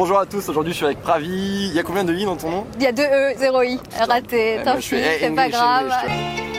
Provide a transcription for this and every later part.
Bonjour à tous, aujourd'hui je suis avec Pravi. Il y a combien de i dans ton nom? Il y a deux E, zéro I. Raté, Eh tant ben, je pis, c'est pas grave. English,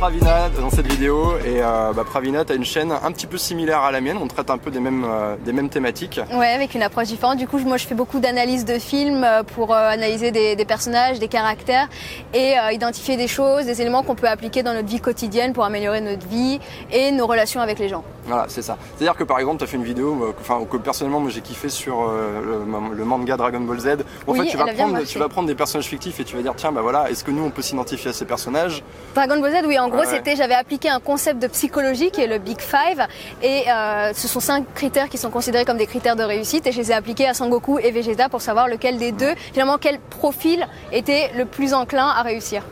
Pravina dans cette vidéo et euh, bah, une chaîne un petit peu similaire à la mienne, on traite un peu des mêmes, euh, des mêmes thématiques. Ouais, avec une approche différente. Du coup, moi, je fais beaucoup d'analyses de films euh, pour euh, analyser des, des personnages, des caractères et identifier des choses, des éléments qu'on peut appliquer dans notre vie quotidienne pour améliorer notre vie et nos relations avec les gens. Voilà, c'est ça. C'est-à-dire que par exemple, tu as fait une vidéo euh, que- enfin, que personnellement moi j'ai kiffé sur euh, le, le manga Dragon Ball Z. Où, en Oui, fait, tu vas, prendre, marché. tu vas prendre des personnages fictifs et tu vas dire tiens, bah voilà, est-ce que nous on peut s'identifier à ces personnages? Dragon Ball Z, oui, en gros, Ouais. c'était, j'avais appliqué un concept de psychologie qui est le Big Five, et euh, ce sont cinq critères qui sont considérés comme des critères de réussite, et je les ai appliqués à Sangoku et Vegeta pour savoir lequel des deux, finalement, quel profil était le plus enclin à réussir.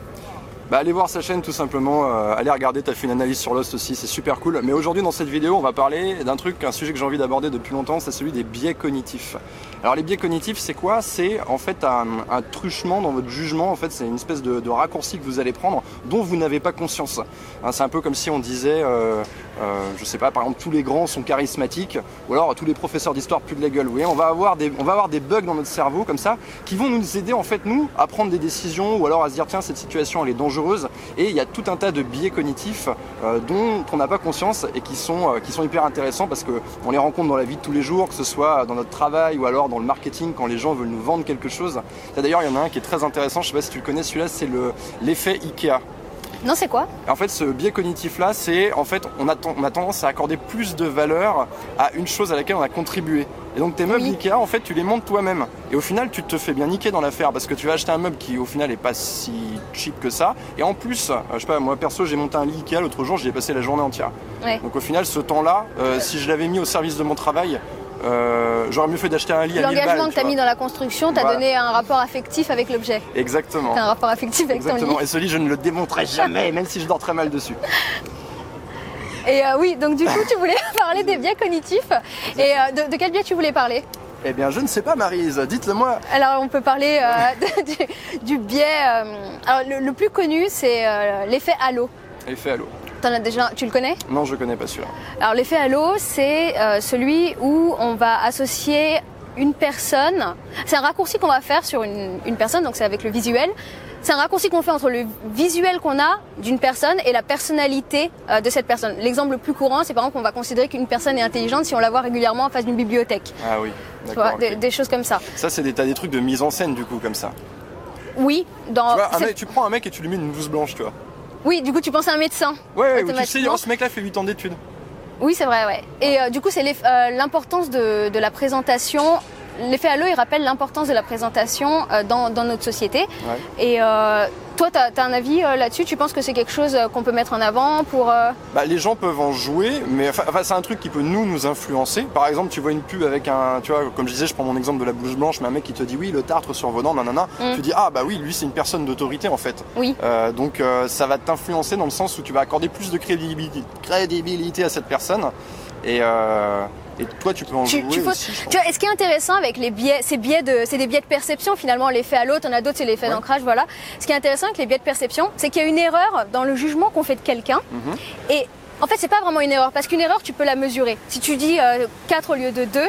Bah allez voir sa chaîne tout simplement, euh, allez regarder, t'as fait une analyse sur Lost aussi, c'est super cool. Mais aujourd'hui dans cette vidéo on va parler d'un truc, un sujet que j'ai envie d'aborder depuis longtemps, c'est celui des biais cognitifs. Alors les biais cognitifs c'est quoi? C'est en fait un, truchement dans votre jugement, en fait c'est une espèce de, de raccourci que vous allez prendre dont vous n'avez pas conscience. Hein, c'est un peu comme si on disait, euh, euh, je sais pas, par exemple tous les grands sont charismatiques, ou alors tous les professeurs d'histoire plus de la gueule. Vous voyez, on va avoir des, on va avoir des bugs dans notre cerveau comme ça qui vont nous aider en fait nous à prendre des décisions ou alors à se dire tiens cette situation elle est dangereuse et il y a tout un tas de biais cognitifs euh, dont on n'a pas conscience et qui sont, euh, qui sont hyper intéressants parce que on les rencontre dans la vie de tous les jours, que ce soit dans notre travail ou alors dans le marketing quand les gens veulent nous vendre quelque chose. D'ailleurs il y en a un qui est très intéressant, je sais pas si tu le connais celui-là, c'est le l'effet Ikea. Non, c'est quoi En fait, ce biais cognitif-là, c'est en fait, on a, ten- on a tendance à accorder plus de valeur à une chose à laquelle on a contribué. Et donc tes meubles Oui. Ikea, en fait, tu les montes toi-même. Et au final, tu te fais bien niquer dans l'affaire parce que tu vas acheter un meuble qui, au final, est pas si cheap que ça. Et en plus, euh, je sais pas, moi perso, j'ai monté un lit Ikea l'autre jour, j'y ai passé la journée entière. Ouais. Donc au final, ce temps-là, euh, si je l'avais mis au service de mon travail, euh, j'aurais mieux fait d'acheter un lit à 1000 balles. L'engagement que tu tu as vois. mis dans la construction t'a Voilà. donné un rapport affectif avec l'objet. Exactement. Un rapport affectif avec ton Exactement. lit. Et ce lit, je ne le démonterai jamais, même si je dors très mal dessus. Et euh, oui, donc du coup, tu voulais parler des biais cognitifs. Et euh, de, de quel biais tu voulais parler? Eh bien, je ne sais pas, Marise. Dites-le moi. Alors, on peut parler euh, du, du biais. euh, alors, le, le plus connu, c'est euh, l'effet halo. Effet halo. T'en as déjà, tu le connais? Non, je connais pas celui-là. Alors, l'effet halo, c'est euh, celui où on va associer une personne. C'est un raccourci qu'on va faire sur une, une personne, donc c'est avec le visuel. C'est un raccourci qu'on fait entre le visuel qu'on a d'une personne et la personnalité euh, de cette personne. L'exemple le plus courant, c'est par exemple qu'on va considérer qu'une personne est intelligente si on la voit régulièrement en face d'une bibliothèque. Ah oui. Vois, D'accord. des, choses comme ça. Ça, c'est des, t'as des trucs de mise en scène, du coup, comme ça. Oui, dans. tu, vois, mec, tu prends un mec et tu lui mets une blouse blanche, tu vois. Oui, du coup, tu penses à un médecin. Ouais, ouais, tu sais, oh, ce mec-là fait 8 ans d'études. Oui, c'est vrai, ouais. Et euh, du coup, c'est euh, l'importance de, de la présentation. L'effet halo, il rappelle l'importance de la présentation euh, dans, dans notre société. Ouais. Et euh, toi, tu as, un avis euh, là-dessus? Tu penses que c'est quelque chose qu'on peut mettre en avant pour... Bah, les gens peuvent en jouer, mais enfin, c'est un truc qui peut nous, nous influencer. Par exemple, tu vois une pub avec un, tu vois, comme je disais, je prends mon exemple de la blouse blanche, mais un mec qui te dit oui, le tartre sur vos dents, nanana. Mm. Tu dis ah bah oui, lui c'est une personne d'autorité en fait. Oui. Donc ça va t'influencer dans le sens où tu vas accorder plus de crédibilité, crédibilité à cette personne. Et, euh, et toi, tu peux en Tu- jouer tu aussi. vois, et ce qui est intéressant avec les biais, ces biais de, c'est des biais de perception finalement. L'effet halo, t'en as d'autres, c'est l'effet Ouais. d'ancrage, voilà. Ce qui est intéressant avec les biais de perception, c'est qu'il y a une erreur dans le jugement qu'on fait de quelqu'un. Mhm. Et en fait, c'est pas vraiment une erreur, parce qu'une erreur, tu peux la mesurer. Si tu dis euh, 4 au lieu de 2,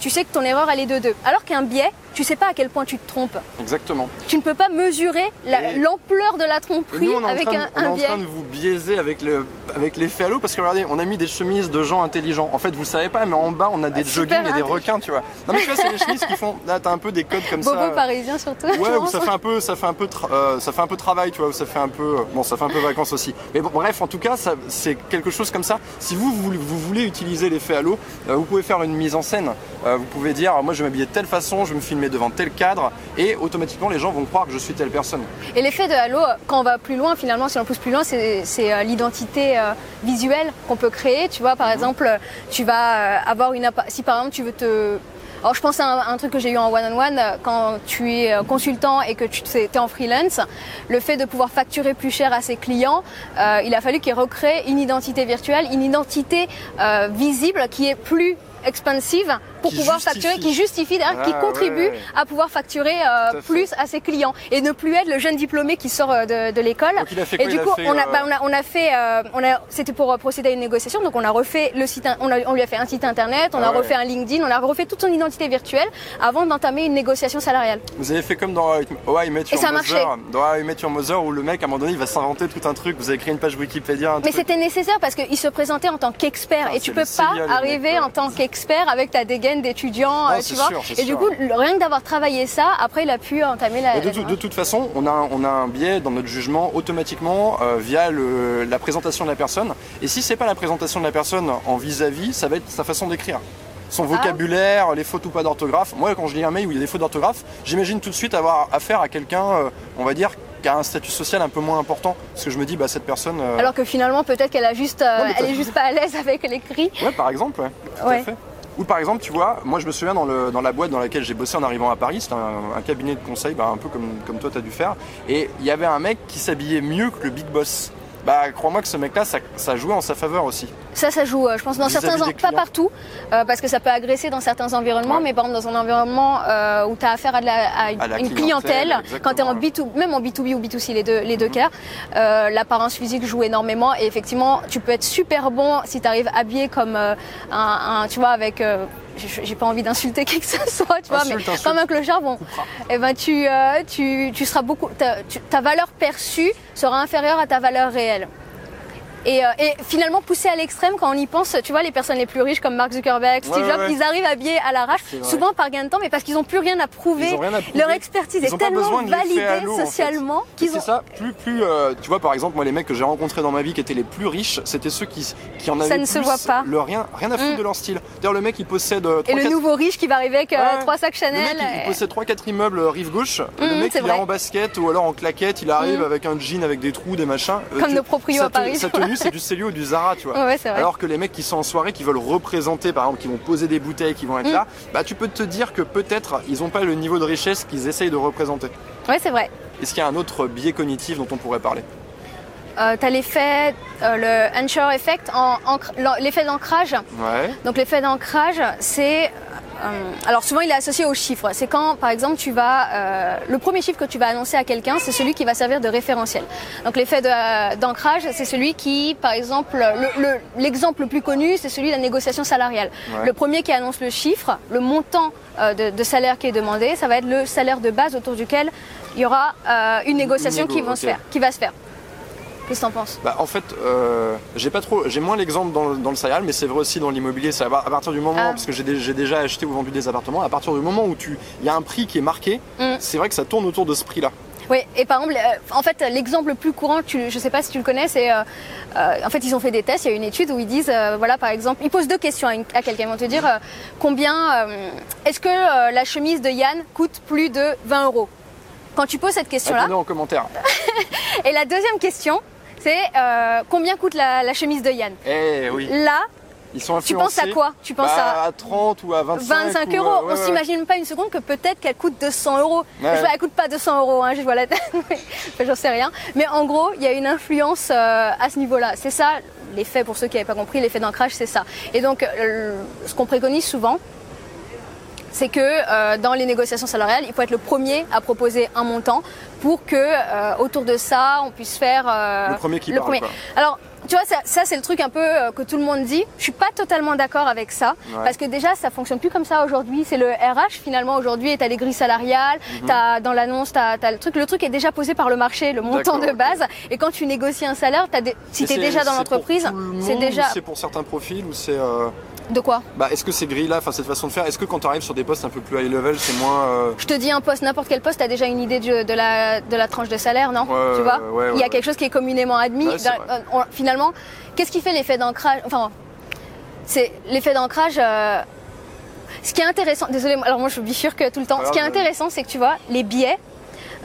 tu sais que ton erreur, elle est de 2. Alors qu'un biais, tu sais pas à quel point tu te trompes. Exactement. Tu ne peux pas mesurer la- l'ampleur de la tromperie nous, avec de- un, on est en biais. train de vous biaiser avec le avec l'effet halo parce que regardez, on a mis des chemises de gens intelligents. En fait, vous savez pas, mais en bas, on a des Ah, joggings et des requins, tu vois. Non mais tu vois, c'est les chemises qui font. Là, t'as un peu des codes comme Bobo ça. parisien surtout. Ouais, où ça fait un peu, ça fait un peu, euh, ça fait un peu travail, tu vois, où ça fait un peu, euh, bon, ça fait un peu vacances aussi. Mais bon, bref, en tout cas, c'est quelque chose comme ça. Si vous, vous, vous voulez utiliser l'effet halo, euh, vous pouvez faire une mise en scène. Euh, vous pouvez dire, moi, je vais m'habiller de telle façon, je vais me filmer devant tel cadre, et automatiquement, les gens vont croire que je suis telle personne. Et l'effet de halo, quand on va plus loin, finalement, si on pousse plus loin, c'est euh, l'identité visuelle qu'on peut créer. Tu vois, par Mhm. exemple, tu vas avoir une. Si par exemple, tu veux te. Alors, je pense à un, truc que j'ai eu en one-on-one, euh, quand tu es euh, consultant et que tu es en freelance, le fait de pouvoir facturer plus cher à ses clients, euh, il a fallu qu'il recrée une identité virtuelle, une identité visible qui est plus expansive pour Qui pouvoir justifie. facturer, qui justifie, d'ailleurs, qui Ah, contribue ouais. à pouvoir facturer euh, plus à ses clients et ne plus être le jeune diplômé qui sort euh, de, de l'école. Et du coup, on, a, fait, euh, on a, c'était pour procéder à une négociation, donc on a refait le site, on, a- on lui a fait un site internet, on Ah a ouais. refait un LinkedIn, on a refait toute son identité virtuelle avant d'entamer une négociation salariale. Vous avez fait comme dans How I Met Your ça a Mother, dans I Met Your Mother où le mec à un moment donné il va s'inventer tout un truc. Vous avez créé une page Wikipédia. Un Mais c'était nécessaire parce qu'il se présentait en tant qu'expert Ah, et tu peux pas arriver ouais. en tant qu'expert avec ta dégaine d'étudiant, Non, euh, tu vois. sûr, et du coup, rien que d'avoir travaillé ça, après il a pu entamer la. De, tout- toute façon, on a, un- on a un biais dans notre jugement automatiquement euh, via le- la présentation de la personne. Et si c'est pas la présentation de la personne en vis-à-vis, ça va être sa façon d'écrire. Son Ah. vocabulaire, les fautes ou pas d'orthographe. Moi, quand je lis un mail où il y a des fautes d'orthographe, j'imagine tout de suite avoir affaire à quelqu'un, euh, on va dire, qui a un statut social un peu moins important. Parce que je me dis, bah, cette personne. euh, Alors que finalement, peut-être qu'elle a juste, euh, elle est juste pas à l'aise avec l'écrit. Ouais, par exemple, ouais. Tout Ouais. à fait. Ou par exemple, tu vois, moi je me souviens dans, la boîte dans laquelle j'ai bossé en arrivant à Paris, c'était un, cabinet de conseil, bah, un peu comme, comme toi t'as dû faire, et il y avait un mec qui s'habillait mieux que le big boss. Bah crois-moi que ce mec-là, ça, ça jouait en sa faveur aussi. Ça, ça joue, euh, je pense, dans certains, en- des pas partout, euh, parce que ça peut agresser dans certains environnements, Ouais. mais par exemple dans un environnement euh, où tu as affaire à, de la- à une, À la une clientèle, clientèle, quand tu es en exactement, B2, même en B2B ou B2C, les deux, les deux Mhm. cas, l'apparence physique joue énormément et effectivement, tu peux être super bon si tu arrives habillé comme un, un- tu vois, avec... j'ai pas envie d'insulter qui que ce soit, tu vois, mais Insulte, comme un clochard, bon, eh ben tu, euh, tu, tu seras beaucoup, ta, tu- ta valeur perçue sera inférieure à ta valeur réelle. Et, euh, et finalement poussé à l'extrême quand on y pense, tu vois, les personnes les plus riches comme Mark Zuckerberg, Steve Ouais, Jobs, ouais, ouais. ils arrivent habillés à l'arrache, C'est souvent par gain de temps, mais parce qu'ils n'ont plus rien à prouver. Rien à prouver. Leur expertise Ils est tellement validée halo, en fait. socialement Et qu'ils C'est ont. ça, plus, plus, euh, tu vois, par exemple, moi, les mecs que j'ai rencontrés dans ma vie qui étaient les plus riches, c'était ceux qui, qui en avaient ne se plus voit pas. le rien, rien à foutre Mm. de leur style. D'ailleurs, le mec, il possède euh, Et trois, le nouveau riche qui va arriver avec euh, sacs Le Chanel. mec, il, il et- possède 3-4 immeubles euh, rive gauche. le Mm, mec, c'est il est en basket ou alors en claquette. Il arrive Mm. avec un jean avec des trous, des machins. Euh, Comme nos proprios à Paris, tu c'est du Célio ou du Zara, tu vois. Ouais, ouais, c'est vrai. Alors que les mecs qui sont en soirée, qui veulent représenter, par exemple, qui vont poser des bouteilles, qui vont être Mm. là, bah tu peux te dire que peut-être ils n'ont pas le niveau de richesse qu'ils essayent de représenter. Ouais, c'est vrai. Est-ce qu'il y a un autre biais cognitif dont on pourrait parler? Euh, T'as l'effet, euh, le anchor effect, en- l'effet d'ancrage. Ouais. Donc l'effet d'ancrage, c'est alors souvent il est associé aux chiffres. C'est quand par exemple tu vas euh, le premier chiffre que tu vas annoncer à quelqu'un, c'est celui qui va servir de référentiel. Donc l'effet d'ancrage, c'est celui qui, par exemple, le- le- l'exemple le, plus connu, c'est celui de la négociation salariale. Ouais. Le premier qui annonce le chiffre, le montant euh, de, de salaire qui est demandé, ça va être le salaire de base autour duquel il y aura euh, une négociation négo, qui, va ok. se faire, qui va se faire. Qu'est-ce que t'en penses? Bah, en fait, euh, j'ai pas trop, j'ai moins l'exemple dans, le- dans le céréal, mais c'est vrai aussi dans l'immobilier. C'est à, à partir du moment, Ah. parce que j'ai dé- j'ai déjà acheté ou vendu des appartements, à partir du moment où tu, il y a un prix qui est marqué, Mm. c'est vrai que ça tourne autour de ce prix-là. Oui, et par exemple, euh, en fait, l'exemple le plus courant, tu, je ne sais pas si tu le connais, c'est, euh, euh, en fait, ils ont fait des tests. Il y a une étude où ils disent, voilà, par exemple, ils posent deux questions à, quelqu'un. Ils vont te dire combien, est-ce que la chemise de Yann coûte plus de 20 euros? Quand tu poses cette question-là, en commentaire. et la deuxième question, c'est euh, combien coûte la, la chemise de Yann Eh oui, Là, ils sont tu penses à quoi Tu penses Bah, à à 30 ou à 25 25 ou, euros. euh, ouais, On ouais. s'imagine pas une seconde que peut-être qu'elle coûte 200 euros. Ouais. Je vois, elle coûte pas 200 euros, hein, je vois la tête, enfin, j'en sais rien. Mais en gros, il y a une influence euh, à ce niveau-là. C'est ça, l'effet, pour ceux qui n'avaient pas compris, l'effet d'ancrage, c'est ça. Et donc, euh, ce qu'on préconise souvent, c'est que euh, dans les négociations salariales, il faut être le premier à proposer un montant pour que euh, autour de ça, on puisse faire euh, Le premier qui parle, quoi. Alors, tu vois, ça, ça, c'est le truc un peu que tout le monde dit. Je suis pas totalement d'accord avec ça Ouais. parce que déjà, ça fonctionne plus comme ça aujourd'hui. C'est le RH finalement aujourd'hui. T'as les grilles salariales, Mhm. t'as dans l'annonce, t'as as le truc. Le truc est déjà posé par le marché, le montant de base. Et quand tu négocies un salaire, t'as des- si t'es c'est- déjà dans l'entreprise, le c'est déjà C'est pour certains profils ou c'est. euh, de quoi Bah, est-ce que ces grilles-là, enfin cette façon de faire, est-ce que quand tu arrives sur des postes un peu plus high level, c'est moins. euh, Je te dis un poste, n'importe quel poste, t'as déjà une idée de, de la, de la tranche de salaire, non Ouais, Tu vois ouais, ouais, Il y a quelque chose qui est communément admis. Dans- on- finalement, qu'est-ce qui fait l'effet d'ancrage Enfin, c'est l'effet d'ancrage. euh, ce qui est intéressant, désolé, alors moi je bifurque tout le temps. Ce qui est intéressant, c'est que tu vois, les biais.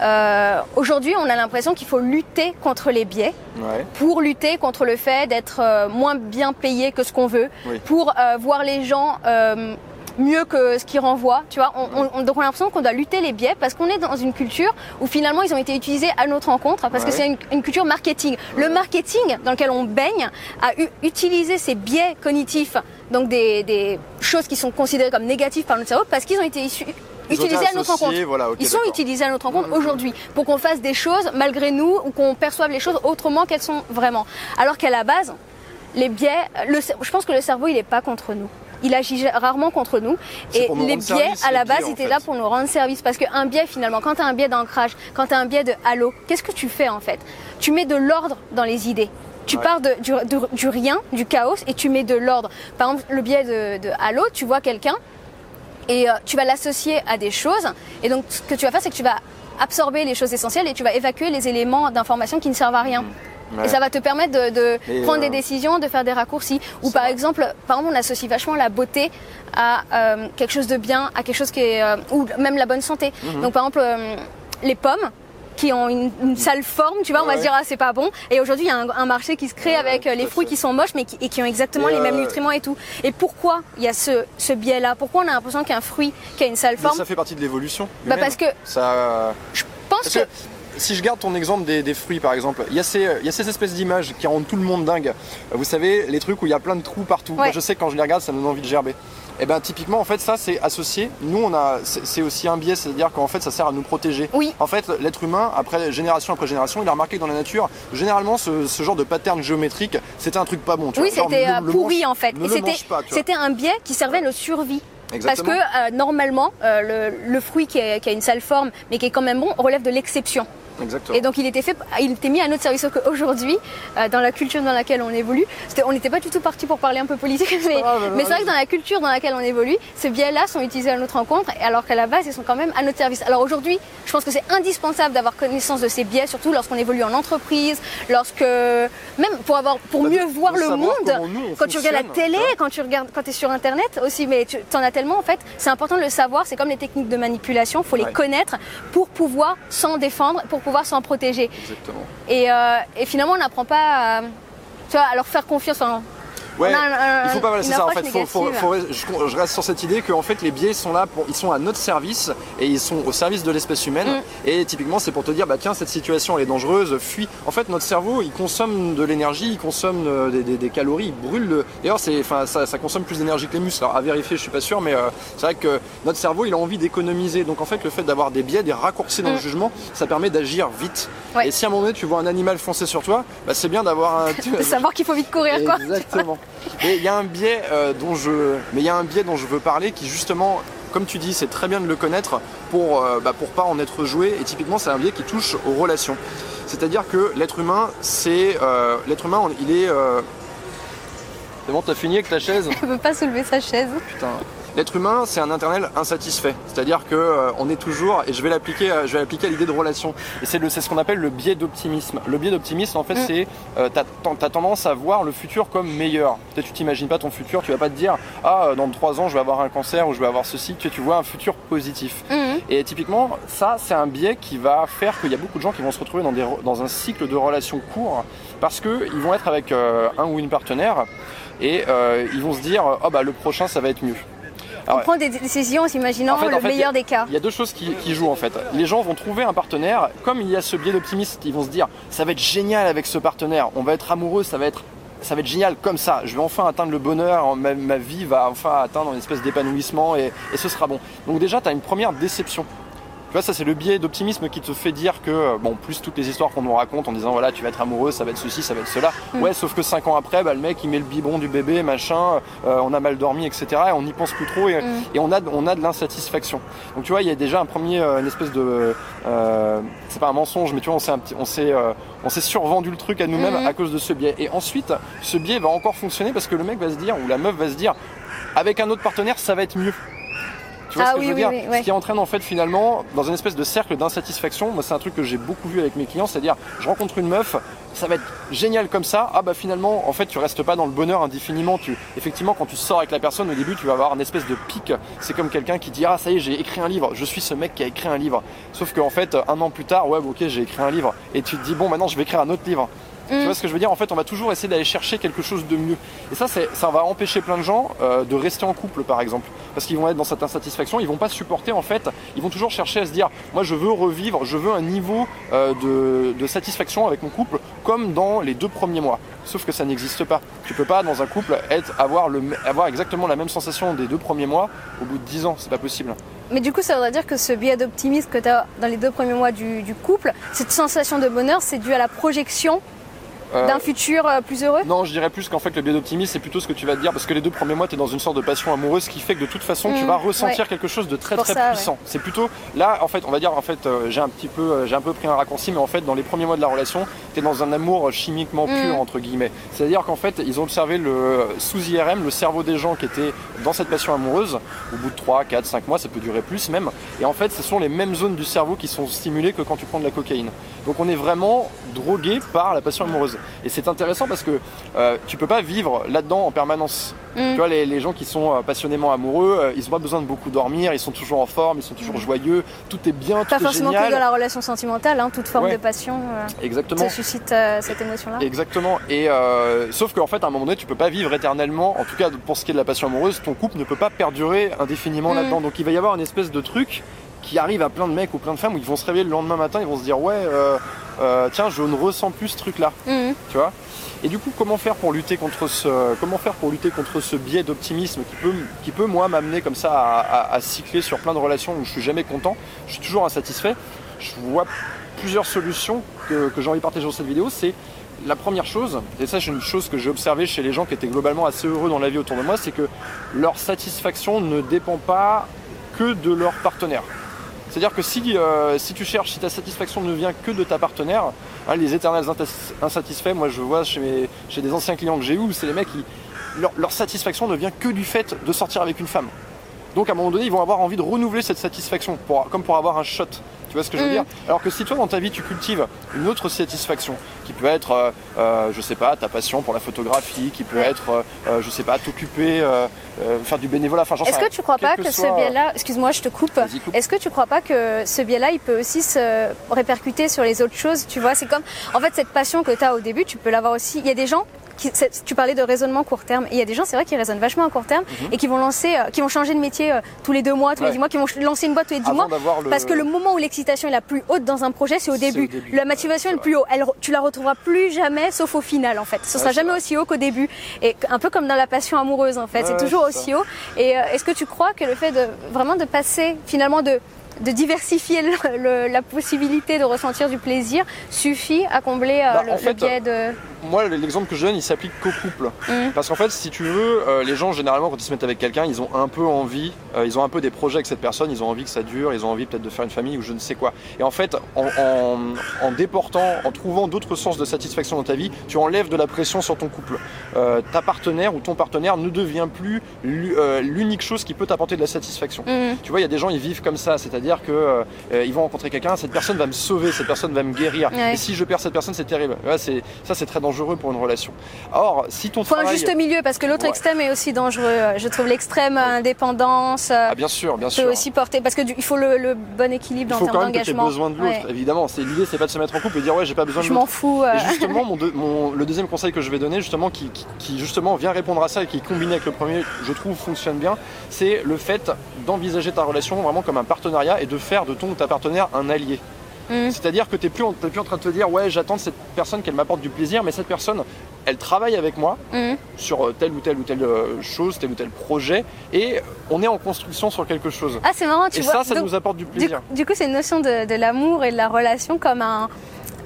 Euh, Aujourd'hui, on a l'impression qu'il faut lutter contre les biais Ouais. pour lutter contre le fait d'être euh, moins bien payé que ce qu'on veut, Oui. pour euh, voir les gens euh, mieux que ce qu'ils renvoient. Tu vois, on, on- on- donc on a l'impression qu'on doit lutter les biais parce qu'on est dans une culture où finalement ils ont été utilisés à notre rencontre parce que c'est une, une culture marketing. Le marketing dans lequel on baigne a utilisé ces biais cognitifs donc des, des choses qui sont considérées comme négatives par notre cerveau parce qu'ils ont été issus utilisés à notre rencontre. voilà, Ils sont utilisés à notre rencontre aujourd'hui pour qu'on fasse des choses malgré nous ou qu'on perçoive les choses autrement qu'elles sont vraiment. Alors qu'à la base, les biais, le je pense que le cerveau il est pas contre nous. Il agit rarement contre nous. Et nous les biais, service, à la base, biais, étaient fait. là pour nous rendre service. Parce qu'un biais, finalement, quand tu as un biais d'ancrage, quand tu as un biais de halo, qu'est-ce que tu fais en fait? Tu mets de l'ordre dans les idées. Tu Ouais. pars de, du, de- du rien, du chaos, et tu mets de l'ordre. Par exemple, le biais de, de halo, tu vois quelqu'un et euh, tu vas l'associer à des choses. Et donc, ce que tu vas faire, c'est que tu vas absorber les choses essentielles et tu vas évacuer les éléments d'information qui ne servent à rien. Ouais. Et ça va te permettre de, de Mais, prendre euh, des décisions, de faire des raccourcis. Ou par vrai. exemple, par exemple, on associe vachement la beauté à euh, quelque chose de bien, à quelque chose qui est, euh, ou même la bonne santé. Mhm. Donc par exemple, euh, les pommes qui ont une, une sale forme, tu vois, on va se dire ah c'est pas bon. Et aujourd'hui il y a un, un marché qui se crée Ouais, avec euh, les fruits qui sont moches mais qui, et qui ont exactement Et, les mêmes euh, nutriments et tout. Et pourquoi il y a ce, ce biais-là? Pourquoi on a l'impression qu'un fruit qui a une sale Mais forme ça fait partie de l'évolution. Bah, parce que- ça. Je pense que que si je garde ton exemple des, des fruits par exemple, il y, a ces, il y a ces espèces d'images qui rendent tout le monde dingue. Vous savez, les trucs où il y a plein de trous partout. Moi, je sais que quand je les regarde, ça me donne envie de gerber. Et ben typiquement, en fait, ça c'est associé. Nous, on a, c'est aussi un biais, c'est-à-dire qu'en fait, ça sert à nous protéger. Oui. En fait, l'être humain, après génération après génération, il a remarqué que dans la nature, généralement, ce, ce genre de pattern géométrique, c'était un truc pas bon. Tu oui c'était euh, pourri mange- en fait. C'était un biais qui servait à notre survie. Parce que Exactement. euh, normalement, euh, le, le fruit qui, est- qui a une sale forme, mais qui est quand même bon, relève de l'exception. Exactement. Et donc il était fait, il était mis à notre service. Qu'aujourd'hui, euh, dans la culture dans laquelle on évolue, on n'était pas du tout parti pour parler un peu politique, mais, Ah, bah, mais c'est vrai que dans la culture dans laquelle on évolue, ces biais-là sont utilisés à notre rencontre, alors qu'à la base, ils sont quand même à notre service. Alors aujourd'hui, je pense que c'est indispensable d'avoir connaissance de ces biais, surtout lorsqu'on évolue en entreprise, lorsque même pour avoir, pour Bah, mieux voir le monde. nous, Quand tu regardes la télé, vois. quand tu regardes, quand es sur Internet aussi, mais tu en as tellement en fait. C'est important de le savoir. C'est comme les techniques de manipulation. Il faut les connaître pour pouvoir s'en défendre, pour pouvoir s'en protéger. Exactement. Et, euh, et finalement, on n'apprend pas à, tu vois, à leur faire confiance. En, Ouais, on a un- il faut pas, voilà, c'est ça en fait. Faut, faut- faut- je, je reste sur cette idée que en fait les biais sont là, pour, ils sont à notre service et ils sont au service de l'espèce humaine. Mm. Et typiquement, c'est pour te dire, bah tiens, cette situation elle est dangereuse, fuis. En fait, notre cerveau, il consomme de l'énergie, il consomme euh, des, des- des calories, il brûle. le- D'ailleurs, c'est, enfin, ça, ça consomme plus d'énergie que les muscles. Alors à vérifier, je suis pas sûr, mais euh, c'est vrai que notre cerveau, il a envie d'économiser. Donc en fait, le fait d'avoir des biais, des raccourcis dans le Mm. jugement, ça permet d'agir vite. Ouais. Et si à un moment donné, tu vois un animal foncer sur toi, bah, c'est bien d'avoir un. de savoir qu'il faut vite courir, quoi. Exactement. Et il y a un biais euh, dont je, mais il y a un biais dont je veux parler qui justement, comme tu dis, c'est très bien de le connaître pour, euh, bah, pour pas en être joué. Et typiquement, c'est un biais qui touche aux relations. C'est-à-dire que l'être humain, c'est euh, l'être humain, on- il est. Euh... C'est bon, t'as fini avec ta chaise? Elle peut pas soulever sa chaise. Putain. L'être humain, c'est un internel insatisfait. C'est-à-dire que euh, on est toujours, et je vais l'appliquer, euh, je vais l'appliquer à l'idée de relation. Et c'est ce qu'on appelle le biais d'optimisme. Le biais d'optimisme, en fait, Mm. c'est euh, t'as, tendance à voir le futur comme meilleur. Peut-être tu t'imagines pas ton futur, tu vas pas te dire ah euh, dans trois ans je vais avoir un cancer ou je vais avoir ceci. Tu, tu vois un futur positif. Mhm. Et typiquement, ça, c'est un biais qui va faire qu'il y a beaucoup de gens qui vont se retrouver dans, des, dans un cycle de relations court parce qu'ils vont être avec euh, un ou une partenaire et euh, ils vont se dire oh bah le prochain ça va être mieux. Ah On ouais. prend des décisions en s'imaginant En fait, le en fait, meilleur a- des cas. Il y a deux choses qui, qui jouent en fait. Les gens vont trouver un partenaire, comme il y a ce biais d'optimisme, ils vont se dire ça va être génial avec ce partenaire, on va être amoureux, ça va être ça va être génial comme ça, je vais enfin atteindre le bonheur, ma, ma vie va enfin atteindre une espèce d'épanouissement et, et ce sera bon. Donc déjà tu as une première déception. Tu vois, ça c'est le biais d'optimisme qui te fait dire que, bon, plus toutes les histoires qu'on nous raconte en disant voilà, tu vas être amoureux, ça va être ceci, ça va être cela. Mm. Ouais, sauf que 5 ans après, bah, le mec il met le biberon du bébé, machin, euh, on a mal dormi, etc. Et on n'y pense plus trop et, Mm. et on, a, on a de l'insatisfaction. Donc tu vois, il y a déjà un premier, euh, une espèce de. euh, c'est pas un mensonge, mais tu vois, on s'est, un petit- on s'est, euh, on s'est survendu le truc à nous-mêmes Mhm. à cause de ce biais. Et ensuite, ce biais va encore fonctionner parce que le mec va se dire, ou la meuf va se dire, avec un autre partenaire, ça va être mieux. Tu vois Ah ce que oui, je veux oui, dire oui, ouais. Ce qui entraîne en fait finalement dans une espèce de cercle d'insatisfaction. Moi, c'est un truc que j'ai beaucoup vu avec mes clients, c'est-à-dire je rencontre une meuf, ça va être génial comme ça. Ah bah finalement, en fait, tu restes pas dans le bonheur indéfiniment. Tu, effectivement, quand tu sors avec la personne, au début, tu vas avoir une espèce de pic. C'est comme quelqu'un qui dit ah ça y est, j'ai écrit un livre. Je suis ce mec qui a écrit un livre. Sauf qu'en fait, un an plus tard, ouais, ok, j'ai écrit un livre. Et tu te dis bon, maintenant, je vais écrire un autre livre. Tu vois ce que je veux dire? En fait, on va toujours essayer d'aller chercher quelque chose de mieux. Et ça, ça va empêcher plein de gens euh, de rester en couple, par exemple, parce qu'ils vont être dans cette insatisfaction. Ils vont pas supporter, en fait. Ils vont toujours chercher à se dire, moi, je veux revivre, je veux un niveau euh, de, satisfaction avec mon couple comme dans les deux premiers mois. Sauf que ça n'existe pas. Tu peux pas dans un couple être, avoir, le, avoir exactement la même sensation des deux premiers mois au bout de 10 ans, c'est pas possible. Mais du coup, ça voudrait dire que ce biais d'optimisme que tu as dans les deux premiers mois du, du couple, cette sensation de bonheur, c'est dû à la projection d'un futur euh, plus heureux Non, je dirais plus qu'en fait le biais d'optimisme, c'est plutôt ce que tu vas te dire, parce que les deux premiers mois, tu es dans une sorte de passion amoureuse qui fait que de toute façon, tu Mm, vas ressentir ouais. quelque chose de très très ça, puissant. C'est plutôt là, en fait, on va dire, en fait, euh, j'ai un petit peu, euh, j'ai un peu pris un raccourci, mais en fait, dans les premiers mois de la relation, dans un amour chimiquement pur Mm. entre guillemets. C'est-à-dire qu'en fait, ils ont observé le sous IRM, le cerveau des gens qui étaient dans cette passion amoureuse. Au bout de 3, 4, 5 mois, ça peut durer plus même. Et en fait, ce sont les mêmes zones du cerveau qui sont stimulées que quand tu prends de la cocaïne. Donc on est vraiment drogué par la passion amoureuse. Et c'est intéressant parce que euh, tu peux pas vivre là-dedans en permanence. Mm. Tu vois, les, les gens qui sont euh, passionnément amoureux, euh, ils ont pas besoin de beaucoup dormir, ils sont toujours en forme, ils sont toujours joyeux, tout est bien, tout Pas est forcément génial. que dans la relation sentimentale, hein, toute forme Ouais. de passion euh, Exactement. te suscite euh, cette émotion-là. Exactement. Et euh, sauf qu'en fait, à un moment donné, tu peux pas vivre éternellement. En tout cas, pour ce qui est de la passion amoureuse, ton couple ne peut pas perdurer indéfiniment Mm. là-dedans. Donc, il va y avoir une espèce de truc qui arrive à plein de mecs ou plein de femmes où ils vont se réveiller le lendemain matin, ils vont se dire ouais, euh, euh, tiens, je ne ressens plus ce truc-là. Mhm. Tu vois? Et du coup, comment faire pour lutter contre ce, comment faire pour lutter contre ce biais d'optimisme qui peut, qui peut moi m'amener comme ça à, à- à cycler sur plein de relations où je suis jamais content, je suis toujours insatisfait. Je vois plusieurs solutions que, que j'ai envie de partager dans cette vidéo. C'est la première chose, et ça c'est une chose que j'ai observé chez les gens qui étaient globalement assez heureux dans la vie autour de moi, c'est que leur satisfaction ne dépend pas que de leur partenaire. C'est-à-dire que si, euh, si tu cherches, si ta satisfaction ne vient que de ta partenaire, hein, les éternels insatisfaits, moi je vois chez, des anciens clients que j'ai eu, c'est les mecs qui. Leur satisfaction ne vient que du fait de sortir avec une femme. Donc à un moment donné, ils vont avoir envie de renouveler cette satisfaction, pour- comme pour avoir un shot. Tu vois ce que je veux Mhm. dire? Alors que si toi dans ta vie tu cultives une autre satisfaction, qui peut être, euh, euh, je sais pas, ta passion pour la photographie, qui peut être, euh, euh, je sais pas, t'occuper, euh, euh, faire du bénévolat, enfin Est-ce que tu crois pas que que, ce soit- biais-là, excuse-moi, je te coupe. Est-ce que tu crois pas que ce biais-là, il peut aussi se répercuter sur les autres choses Tu vois, c'est comme, en fait, cette passion que tu as au début, tu peux l'avoir aussi. Il y a des gens. Qui, tu parlais de raisonnement court terme. Et il y a des gens, c'est vrai, qui raisonnent vachement à court terme et qui vont lancer, euh, qui vont changer de métier euh, tous les deux mois, tous Mhm. Ouais. les dix mois, qui vont lancer une boîte tous les dix mois. le- Parce que le moment où l'excitation est la plus haute dans un projet, c'est au début. La motivation est le plus haut. Elle, tu la retrouveras plus jamais, sauf au final, en fait. Ce sera jamais vrai. aussi haut qu'au début. Et un peu comme dans la passion amoureuse, en fait. Ouais, c'est toujours aussi haut. Et euh, est-ce que tu crois que le fait de vraiment de passer, finalement, de de diversifier le- le- la possibilité de ressentir du plaisir suffit à combler euh, Bah, le, en le biais de. Moi, l'exemple que je donne, il s'applique qu'au couple. Mhm. Parce qu'en fait, si tu veux, euh, les gens, généralement, quand ils se mettent avec quelqu'un, ils ont un peu envie, euh, ils ont un peu des projets avec cette personne, ils ont envie que ça dure, ils ont envie peut-être de faire une famille ou je ne sais quoi. Et en fait, en, en, en déportant, en trouvant d'autres sources de satisfaction dans ta vie, tu enlèves de la pression sur ton couple. Euh, ta partenaire ou ton partenaire ne devient plus l'u- euh, l'unique chose qui peut t'apporter de la satisfaction. Mhm. Tu vois, il y a des gens, ils vivent comme ça, c'est-à-dire que euh, euh, ils vont rencontrer quelqu'un, cette personne va me sauver, cette personne va me guérir. Ouais. Et si je perds cette personne, c'est terrible. Ouais, c'est ça, c'est très dangereux pour une relation. Or, si ton Faut un juste milieu parce que l'autre Ouais. extrême est aussi dangereux. Je trouve l'extrême indépendance euh, ah bien sûr, bien peut sûr. aussi porter parce que du- il faut le, le bon Il équilibre en faut quand termes même que tu aies d'engagement. besoin de l'autre, évidemment. C'est l'idée, c'est pas de se mettre en couple et dire ouais, j'ai pas besoin de Je l'autre. m'en fous. euh, Et justement, mon deux- mon- le deuxième conseil que je vais donner, justement, qui, qui- qui, justement vient répondre à ça et qui est combiné avec le premier, je trouve fonctionne bien, c'est le fait d'envisager ta relation vraiment comme un partenariat et de faire de ton ou ta partenaire un allié. Mm. C'est-à-dire que tu n'es plus, plus en train de te dire ouais j'attends cette personne qu'elle m'apporte du plaisir, mais cette personne, elle travaille avec moi Mhm. sur euh, telle ou telle ou telle euh, chose, tel ou tel projet, et on est en construction sur quelque chose. Ah c'est marrant, tu et vois. ça, ça donc, nous apporte du du, plaisir. du coup, c'est une notion de, de l'amour et de la relation comme un,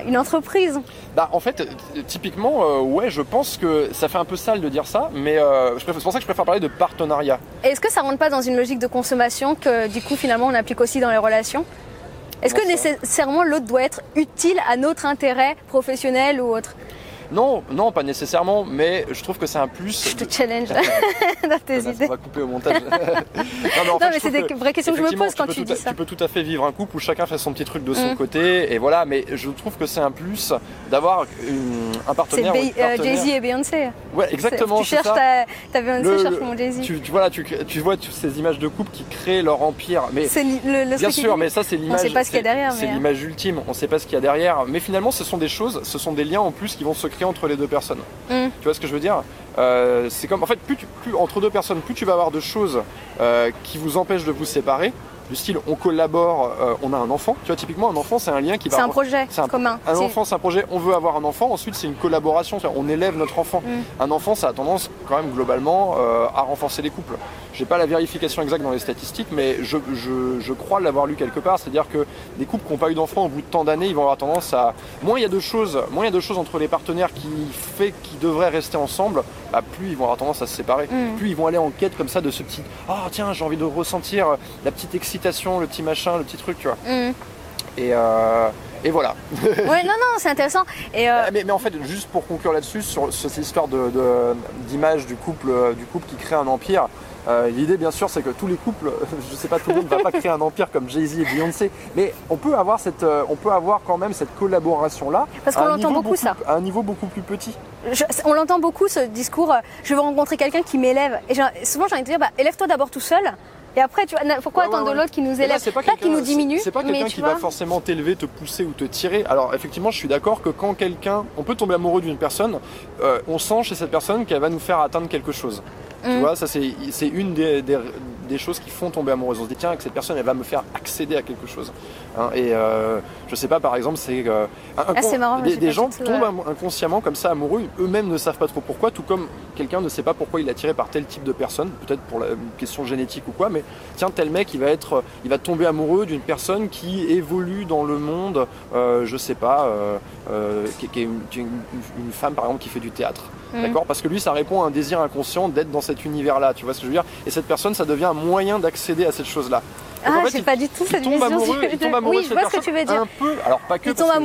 une entreprise. Bah en fait, typiquement, euh, ouais, je pense que ça fait un peu sale de dire ça, mais euh, je préfère- c'est pour ça que je préfère parler de partenariat. Est-ce que ça rentre pas dans une logique de consommation que du coup finalement on applique aussi dans les relations? Est-ce que nécessairement l'autre doit être utile à notre intérêt professionnel ou autre? Non, non, pas nécessairement, mais je trouve que c'est un plus. Je te challenge dans tes On idées. va couper au montage. non, mais, en Non fait, mais je c'est des que- vraies questions que je me pose quand tu dis ça. Tu peux tout à fait vivre un couple où chacun fait son petit truc de son Mm. côté, et voilà, mais je trouve que c'est un plus d'avoir un C'est partenaire. Be- euh. Jay-Z et Beyoncé. Ouais, exactement. Tu c'est cherches ça. ta, ta Beyoncé, cherche mon Jay-Z. Tu, tu, voilà, tu, tu vois ces images de couple qui créent leur empire. Mais C'est le, le Bien sûr, mais ça c'est l'image. sait pas ce qu'il y a c'est- derrière, C'est mais- l'image ultime. On sait pas ce qu'il y a derrière. Mais finalement, ce sont des choses, ce sont des liens en plus qui vont se créer entre les deux personnes. Mm. Tu vois ce que je veux dire? Euh, C'est comme, en fait, plus, tu- plus entre deux personnes, plus tu vas avoir de choses euh, qui vous empêchent de vous séparer. Du style on collabore, euh, on a un enfant. Tu vois, typiquement, un enfant, c'est un lien qui va. C'est un projet c'est un- commun. Un enfant, c'est un projet, on veut avoir un enfant, ensuite c'est une collaboration, on élève notre enfant. Mm. Un enfant, ça a tendance quand même globalement euh, à renforcer les couples. J'ai pas la vérification exacte dans les statistiques, mais je, je- je crois l'avoir lu quelque part, c'est-à-dire que des couples qui n'ont pas eu d'enfants au bout de tant d'années, ils vont avoir tendance à... Moins il y a de choses, moins il y a de choses entre les partenaires qui fait qu'ils devraient rester ensemble, bah, plus ils vont avoir tendance à se séparer. Mm. Plus ils vont aller en quête comme ça de ce petit « Oh tiens, j'ai envie de ressentir la petite excitation, le petit machin, le petit truc, tu vois. Mm. Et, euh, et voilà. Ouais, non, non, c'est intéressant. Et euh, Ah, Mais, mais en fait, juste pour conclure là-dessus, sur, cette histoire de- de- d'image du couple, euh, du couple qui crée un empire, euh, l'idée bien sûr c'est que tous les couples, je sais pas, tout le monde ne va pas créer un empire comme Jay-Z et Beyoncé, mais on peut avoir, cette, euh, on peut avoir quand même cette collaboration-là. Parce qu'on l'entend beaucoup, ça. À un niveau beaucoup plus petit. je- on l'entend beaucoup ce discours. euh, je veux rencontrer quelqu'un qui m'élève. Et souvent j'ai envie de dire, bah, élève-toi d'abord tout seul. Et après, tu vois, pourquoi Ouais, ouais, attendre de l'autre qui nous là, élève c'est pas Pas qui nous diminue. C'est pas quelqu'un qui vois, va forcément t'élever, te pousser ou te tirer. Alors effectivement, je suis d'accord que quand quelqu'un, on peut tomber amoureux d'une personne, euh, on sent chez cette personne qu'elle va nous faire atteindre quelque chose. Tu Mm. vois, ça c'est une des, des- des choses qui font tomber amoureuse. On se dit tiens, que cette personne, elle va me faire accéder à quelque chose. Hein, et euh, je sais pas, par exemple, c'est euh, Ah, des, gens tombent ouais. am- inconsciemment comme ça amoureux, eux-mêmes ne savent pas trop pourquoi, tout comme quelqu'un ne sait pas pourquoi il est attiré par tel type de personne, peut-être pour la une question génétique ou quoi, mais tiens, tel mec, il va être, il va tomber amoureux d'une personne qui évolue dans le monde, euh, je sais pas, euh, euh, qui, qui est une, femme par exemple qui fait du théâtre. Mhm. D'accord? Parce que lui, ça répond à un désir inconscient d'être dans cet univers-là, tu vois ce que je veux dire? Et cette personne, ça devient un moyen d'accéder à cette chose-là. Donc, Ah, en fait, j'ai pas du tout cette vision. amoureux, du- il de- tombe amoureux oui, je vois ce que tu veux dire. Un peu, alors pas que Il tombe parce que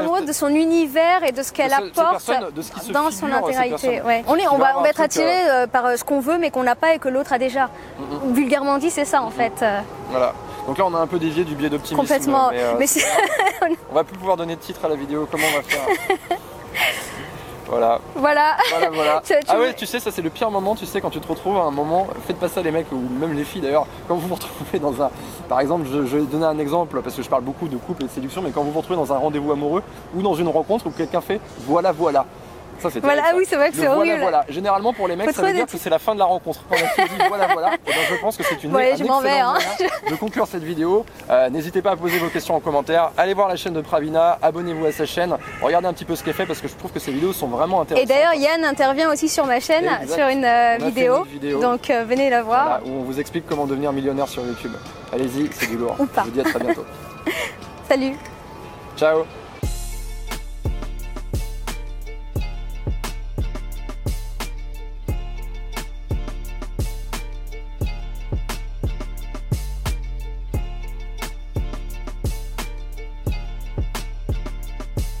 amoureux, de son univers et de ce qu'elle apporte personne, de ce qui se dans son cette intégralité. Ouais. On, est, on va, on va être truc, attiré euh, par euh, ce qu'on veut mais qu'on n'a pas et que l'autre a déjà. Mhm. Vulgairement dit, c'est ça en fait. euh, Voilà. Donc là, on a un peu dévié du biais d'optimisme. complètement. Mais, euh, Mais on va plus pouvoir donner de titre à la vidéo. Comment on va faire Voilà. voilà. Voilà, ah ouais, tu sais, ça c'est le pire moment, tu sais, quand tu te retrouves à un moment, faites pas ça les mecs, ou même les filles d'ailleurs, quand vous vous retrouvez dans un... Par exemple, je, je vais donner un exemple, parce que je parle beaucoup de couple et de séduction, mais quand vous vous retrouvez dans un rendez-vous amoureux, ou dans une rencontre où quelqu'un fait « voilà, voilà ». Ça c'est Voilà, ah oui, c'est vrai que c'est voilà, horrible. voilà. Généralement pour les mecs, Faut ça veut dire que c'est la fin de la rencontre. Quand on a dit voilà, voilà, et ben, je pense que c'est une Ouais, un je m'en vais, hein. de conclure cette vidéo. Euh, N'hésitez pas à poser vos questions en commentaire. Allez voir la chaîne de Pravina, abonnez-vous à sa chaîne, regardez un petit peu ce qu'elle fait parce que je trouve que ces vidéos sont vraiment Et intéressantes. d'ailleurs, Yann intervient aussi sur ma chaîne, Exact. sur une euh, vidéo. une vidéo. Donc euh, venez la voir. Voilà, où on vous explique comment devenir millionnaire sur YouTube. Allez-y, c'est du lourd. Ou pas. Je vous dis à très bientôt. Salut. Ciao